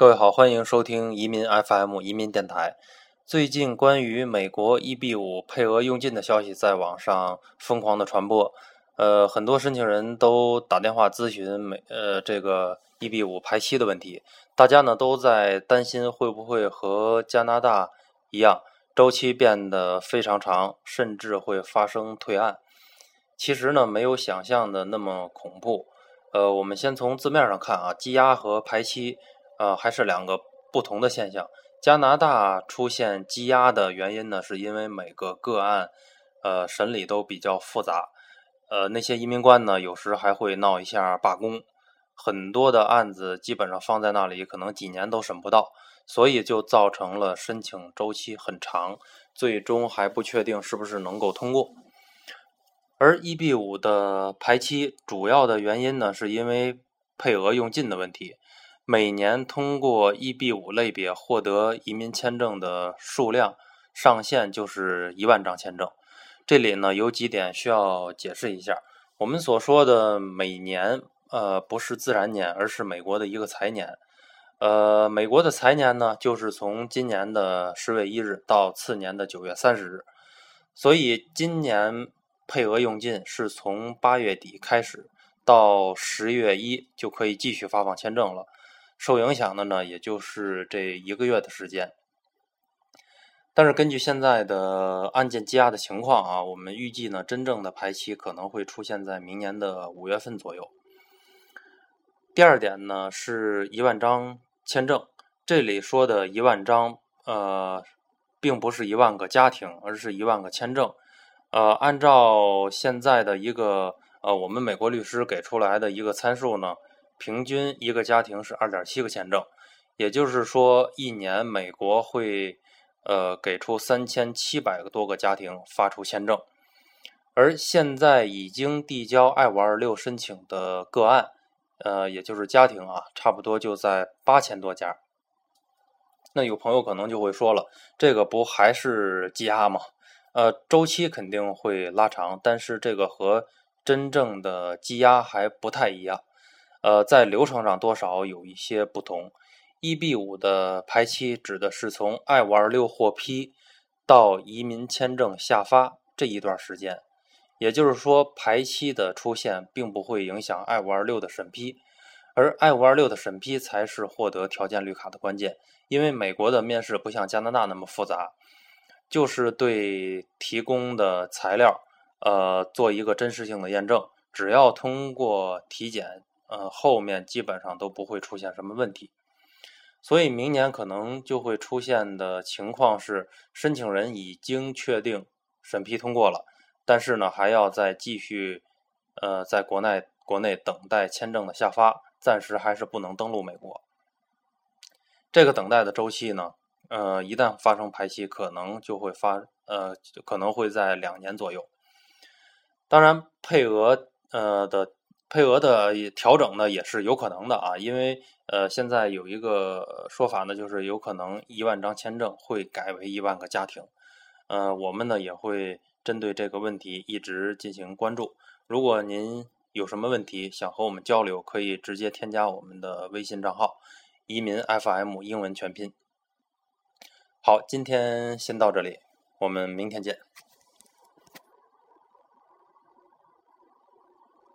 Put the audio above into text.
各位好，欢迎收听移民 FM 移民电台。最近关于美国 EB 五配额用尽的消息在网上疯狂的传播，呃，很多申请人都打电话咨询美呃这个 EB 五排期的问题，大家呢都在担心会不会和加拿大一样，周期变得非常长，甚至会发生退案。其实呢，没有想象的那么恐怖。呃，我们先从字面上看啊，积压和排期。呃，还是两个不同的现象。加拿大出现积压的原因呢，是因为每个个案，呃，审理都比较复杂。呃，那些移民官呢，有时还会闹一下罢工，很多的案子基本上放在那里，可能几年都审不到，所以就造成了申请周期很长，最终还不确定是不是能够通过。而 EB 五的排期主要的原因呢，是因为配额用尽的问题。每年通过 EB 五类别获得移民签证的数量上限就是一万张签证。这里呢有几点需要解释一下。我们所说的每年，呃，不是自然年，而是美国的一个财年。呃，美国的财年呢，就是从今年的十月一日到次年的九月三十日。所以今年配额用尽是从八月底开始，到十月一就可以继续发放签证了。受影响的呢，也就是这一个月的时间。但是根据现在的案件积压的情况啊，我们预计呢，真正的排期可能会出现在明年的五月份左右。第二点呢，是一万张签证，这里说的一万张，呃，并不是一万个家庭，而是一万个签证。呃，按照现在的一个呃，我们美国律师给出来的一个参数呢。平均一个家庭是二点七个签证，也就是说，一年美国会呃给出三千七百个多个家庭发出签证，而现在已经递交 I 五二六申请的个案，呃，也就是家庭啊，差不多就在八千多家。那有朋友可能就会说了，这个不还是积压吗？呃，周期肯定会拉长，但是这个和真正的积压还不太一样。呃，在流程上多少有一些不同。EB 五的排期指的是从 I 五二六获批到移民签证下发这一段时间，也就是说，排期的出现并不会影响 I 五二六的审批，而 I 五二六的审批才是获得条件绿卡的关键。因为美国的面试不像加拿大那么复杂，就是对提供的材料呃做一个真实性的验证，只要通过体检。呃，后面基本上都不会出现什么问题，所以明年可能就会出现的情况是，申请人已经确定审批通过了，但是呢，还要再继续呃，在国内国内等待签证的下发，暂时还是不能登陆美国。这个等待的周期呢，呃，一旦发生排期，可能就会发呃，可能会在两年左右。当然，配额呃的。配额的调整呢也是有可能的啊，因为呃现在有一个说法呢，就是有可能一万张签证会改为一万个家庭，呃我们呢也会针对这个问题一直进行关注。如果您有什么问题想和我们交流，可以直接添加我们的微信账号“移民 FM” 英文全拼。好，今天先到这里，我们明天见。